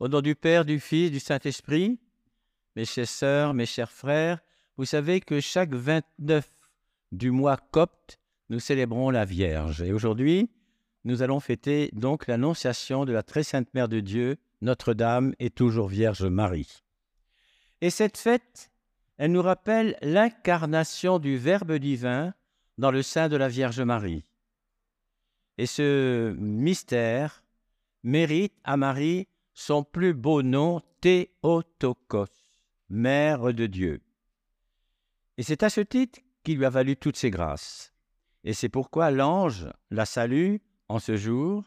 Au nom du Père, du Fils, du Saint-Esprit, mes chères sœurs, mes chers frères, vous savez que chaque 29 du mois copte, nous célébrons la Vierge. Et aujourd'hui, nous allons fêter donc l'annonciation de la très sainte Mère de Dieu, Notre-Dame et toujours Vierge Marie. Et cette fête, elle nous rappelle l'incarnation du Verbe divin dans le sein de la Vierge Marie. Et ce mystère mérite à Marie son plus beau nom, Théotokos, Mère de Dieu. Et c'est à ce titre qu'il lui a valu toutes ses grâces. Et c'est pourquoi l'ange la salue en ce jour.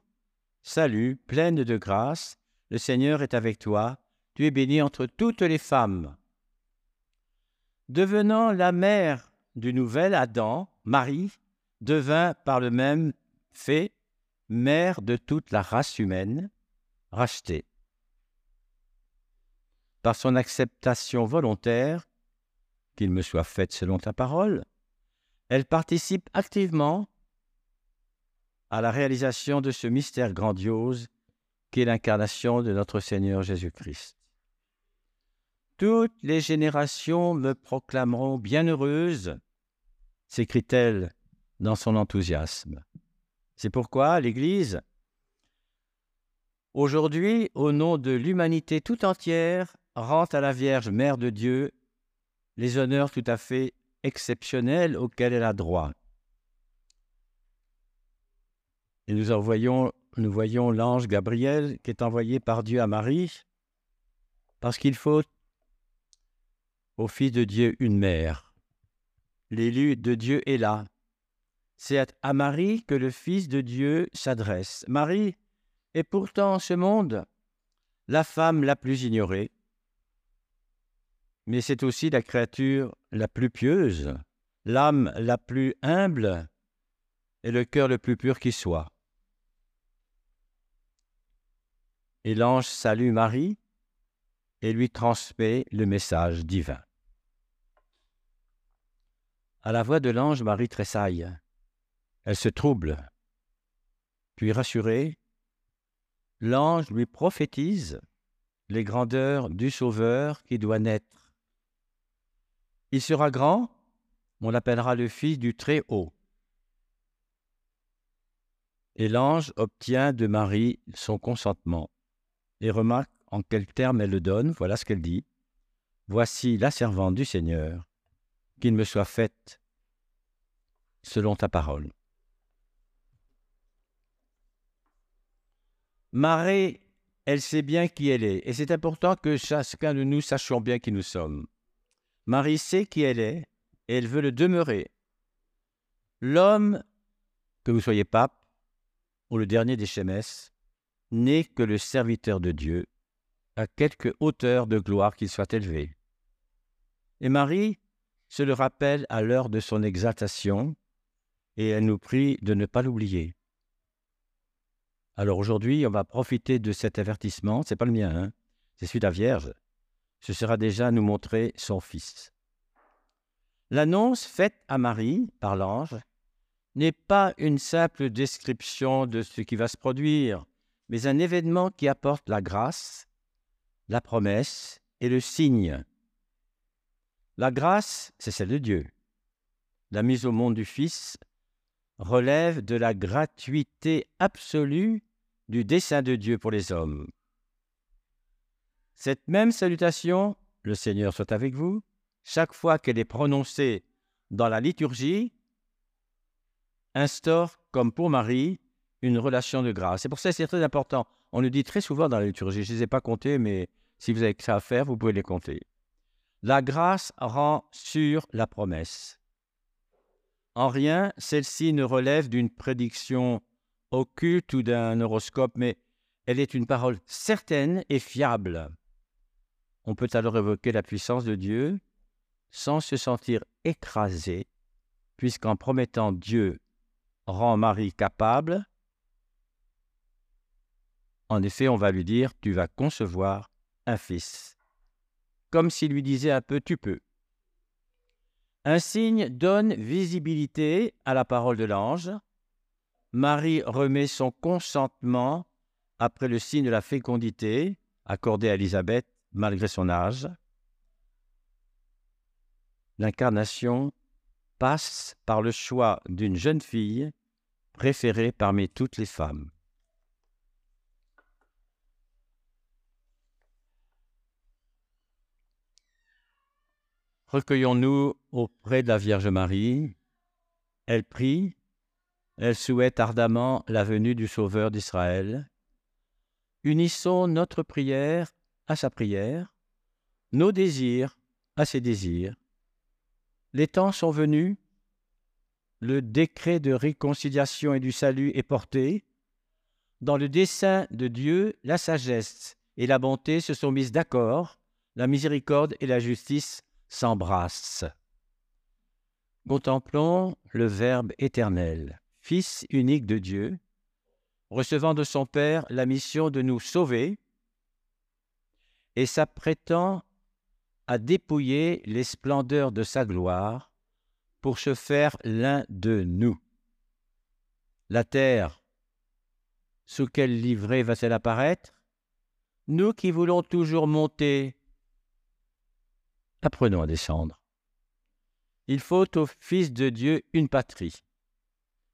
Salut, pleine de grâce, le Seigneur est avec toi, tu es bénie entre toutes les femmes. Devenant la mère du nouvel Adam, Marie devint par le même fait mère de toute la race humaine, rachetée. Par son acceptation volontaire, qu'il me soit fait selon ta parole, elle participe activement à la réalisation de ce mystère grandiose qu'est l'incarnation de notre Seigneur Jésus-Christ. Toutes les générations me proclameront bienheureuse, s'écrit-elle dans son enthousiasme. C'est pourquoi l'Église, aujourd'hui, au nom de l'humanité tout entière, rend à la Vierge Mère de Dieu les honneurs tout à fait exceptionnels auxquels elle a droit. Et nous voyons, nous voyons l'ange Gabriel qui est envoyé par Dieu à Marie, parce qu'il faut au Fils de Dieu une mère. L'élu de Dieu est là. C'est à Marie que le Fils de Dieu s'adresse. Marie est pourtant en ce monde la femme la plus ignorée, mais c'est aussi la créature la plus pieuse, l'âme la plus humble et le cœur le plus pur qui soit. Et l'ange salue Marie et lui transmet le message divin. À la voix de l'ange, Marie tressaille. Elle se trouble. Puis rassurée, l'ange lui prophétise les grandeurs du Sauveur qui doit naître. Il sera grand, on l'appellera le Fils du Très-Haut. Et l'ange obtient de Marie son consentement et remarque en quels termes elle le donne. Voilà ce qu'elle dit. Voici la servante du Seigneur, qu'il me soit faite selon ta parole. Marie, elle sait bien qui elle est, et c'est important que chacun de nous sachions bien qui nous sommes. Marie sait qui elle est, et elle veut le demeurer. L'homme, que vous soyez pape, ou le dernier des Chémès, n'est que le serviteur de Dieu, à quelque hauteur de gloire qu'il soit élevé. Et Marie se le rappelle à l'heure de son exaltation, et elle nous prie de ne pas l'oublier. Alors aujourd'hui, on va profiter de cet avertissement, c'est pas le mien, hein c'est celui de la Vierge. Ce sera déjà nous montrer son Fils. L'annonce faite à Marie par l'ange n'est pas une simple description de ce qui va se produire, mais un événement qui apporte la grâce, la promesse et le signe. La grâce, c'est celle de Dieu. La mise au monde du Fils relève de la gratuité absolue du dessein de Dieu pour les hommes. Cette même salutation, le Seigneur soit avec vous, chaque fois qu'elle est prononcée dans la liturgie, instaure, comme pour Marie, une relation de grâce. C'est pour ça c'est très important. On le dit très souvent dans la liturgie. Je ne les ai pas comptés, mais si vous avez que ça à faire, vous pouvez les compter. La grâce rend sur la promesse. En rien, celle-ci ne relève d'une prédiction occulte ou d'un horoscope, mais elle est une parole certaine et fiable. On peut alors évoquer la puissance de Dieu sans se sentir écrasé, puisqu'en promettant Dieu rend Marie capable, en effet, on va lui dire, tu vas concevoir un fils. Comme s'il lui disait un peu, tu peux. Un signe donne visibilité à la parole de l'ange. Marie remet son consentement après le signe de la fécondité, accordée à Élisabeth malgré son âge. L'incarnation passe par le choix d'une jeune fille préférée parmi toutes les femmes. Recueillons-nous auprès de la Vierge Marie. Elle prie, elle souhaite ardemment la venue du Sauveur d'Israël. Unissons notre prière à sa prière, nos désirs à ses désirs. Les temps sont venus, le décret de réconciliation et du salut est porté. Dans le dessein de Dieu, la sagesse et la bonté se sont mises d'accord, la miséricorde et la justice s'embrassent. Contemplons le Verbe éternel, Fils unique de Dieu, recevant de son Père la mission de nous sauver et s'apprêtant à dépouiller les splendeurs de sa gloire pour se faire l'un de nous. La terre, sous quelle livrée va-t-elle apparaître? Nous qui voulons toujours monter, apprenons à descendre. Il faut au Fils de Dieu une patrie.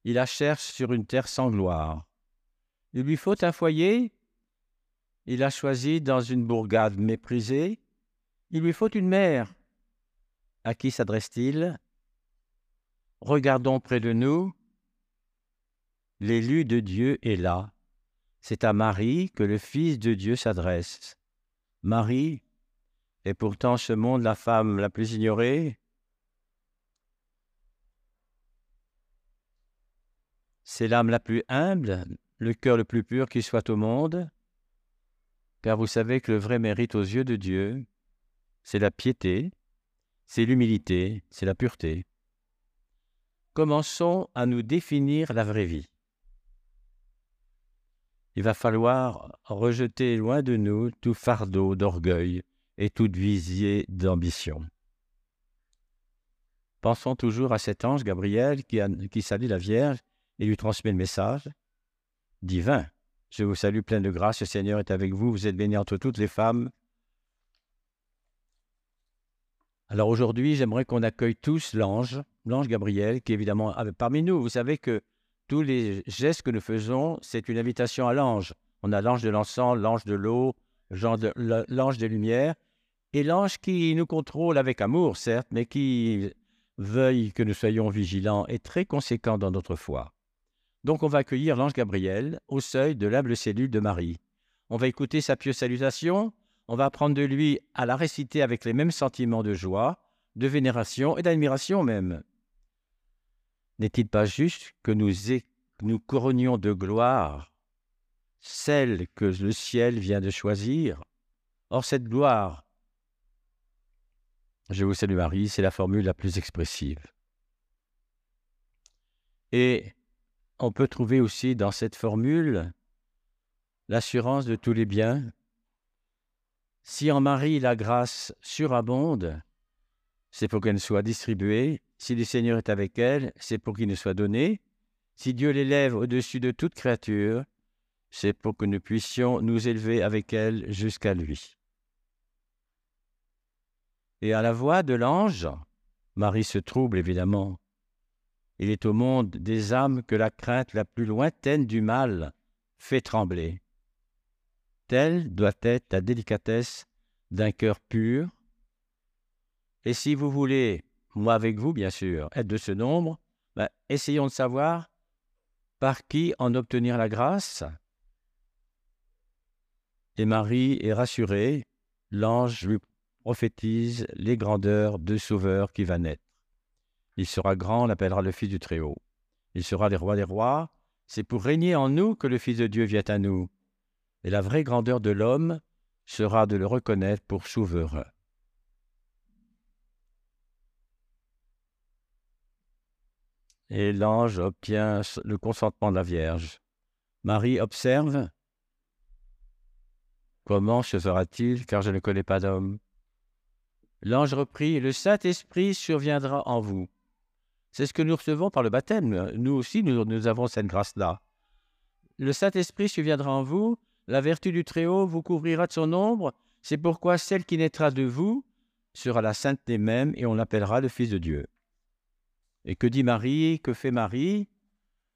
Il la cherche sur une terre sans gloire. Il lui faut un foyer. Il a choisi dans une bourgade méprisée. Il lui faut une mère. À qui s'adresse-t-il? Regardons près de nous. L'élu de Dieu est là. C'est à Marie que le Fils de Dieu s'adresse. Marie est pourtant ce monde la femme la plus ignorée? C'est l'âme la plus humble, le cœur le plus pur qui soit au monde, car vous savez que le vrai mérite aux yeux de Dieu, c'est la piété, c'est l'humilité, c'est la pureté commençons à nous définir la vraie vie. Il va falloir rejeter loin de nous tout fardeau d'orgueil et toute visier d'ambition. Pensons toujours à cet ange Gabriel qui, qui salue la Vierge et lui transmet le message divin. Je vous salue plein de grâce, le Seigneur est avec vous, vous êtes bénie entre toutes les femmes, Alors aujourd'hui, j'aimerais qu'on accueille tous l'ange, l'ange Gabriel, qui est évidemment parmi nous. Vous savez que tous les gestes que nous faisons, c'est une invitation à l'ange. On a l'ange de l'encens, l'ange de l'eau, l'ange des lumières, et l'ange qui nous contrôle avec amour, certes, mais qui veuille que nous soyons vigilants et très conséquents dans notre foi. Donc on va accueillir l'ange Gabriel au seuil de l'humble cellule de Marie. On va écouter sa pieuse salutation, on va apprendre de lui à la réciter avec les mêmes sentiments de joie, de vénération et d'admiration même. N'est-il pas juste que nous, nous couronnions de gloire celle que le ciel vient de choisir? Or cette gloire, je vous salue Marie, c'est la formule la plus expressive. Et on peut trouver aussi dans cette formule l'assurance de tous les biens si en Marie la grâce surabonde, c'est pour qu'elle soit distribuée. Si le Seigneur est avec elle, c'est pour qu'il nous soit donné. Si Dieu l'élève au-dessus de toute créature, c'est pour que nous puissions nous élever avec elle jusqu'à lui. Et à la voix de l'ange, Marie se trouble évidemment. Il est au monde des âmes que la crainte la plus lointaine du mal fait trembler. Telle doit être la délicatesse d'un cœur pur. Et si vous voulez, moi avec vous bien sûr, être de ce nombre, ben, essayons de savoir par qui en obtenir la grâce. Et Marie est rassurée, l'ange lui prophétise les grandeurs de Sauveur qui va naître. Il sera grand, on l'appellera le Fils du Très-Haut. Il sera le roi des rois. C'est pour régner en nous que le Fils de Dieu vient à nous. Et la vraie grandeur de l'homme sera de le reconnaître pour souverain. Et l'ange obtient le consentement de la Vierge. Marie observe. Comment se fera-t-il, car je ne connais pas d'homme? L'ange reprit, Le Saint-Esprit surviendra en vous. C'est ce que nous recevons par le baptême. Nous aussi, nous, avons cette grâce-là. Le Saint-Esprit surviendra en vous, La vertu du Très-Haut vous couvrira de son ombre. C'est pourquoi celle qui naîtra de vous sera la sainteté même, et on l'appellera le Fils de Dieu. Et que dit Marie Que fait Marie?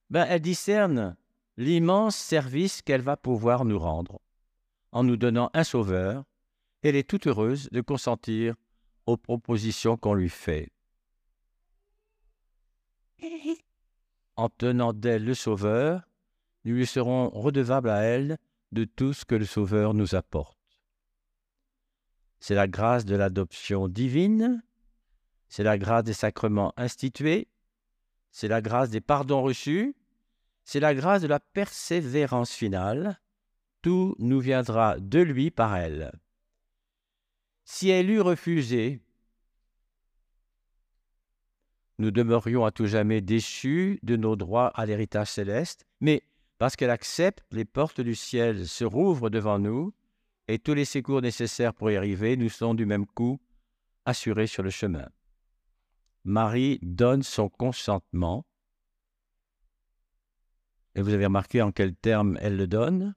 Ben, Elle discerne l'immense service qu'elle va pouvoir nous rendre en nous donnant un sauveur. Elle est toute heureuse de consentir aux propositions qu'on lui fait. En tenant d'elle le sauveur, nous lui serons redevables à elle de tout ce que le Sauveur nous apporte. C'est la grâce de l'adoption divine, c'est la grâce des sacrements institués, c'est la grâce des pardons reçus, c'est la grâce de la persévérance finale. Tout nous viendra de lui par elle. Si elle eût refusé, nous demeurions à tout jamais déchus de nos droits à l'héritage céleste, mais parce qu'elle accepte, les portes du ciel se rouvrent devant nous, et tous les secours nécessaires pour y arriver nous sont du même coup assurés sur le chemin. Marie donne son consentement. Et vous avez remarqué en quels termes elle le donne?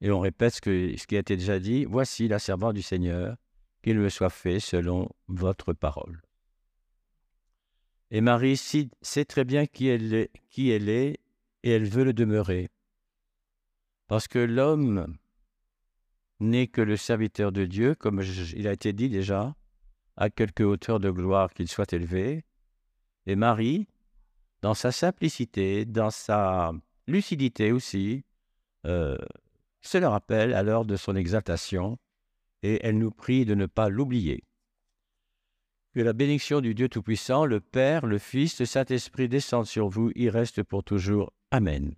Et on répète ce, ce qui a été déjà dit. Voici la servante du Seigneur, qu'il me soit fait selon votre parole. Et Marie sait très bien qui elle est, et elle veut le demeurer. Parce que l'homme n'est que le serviteur de Dieu, comme il a été dit déjà, à quelque hauteur de gloire qu'il soit élevé. Et Marie, dans sa simplicité, dans sa lucidité aussi, euh, se le rappelle à l'heure de son exaltation, et elle nous prie de ne pas l'oublier. Que la bénédiction du Dieu Tout-Puissant, le Père, le Fils, le Saint-Esprit descende sur vous, y reste pour toujours. Amen.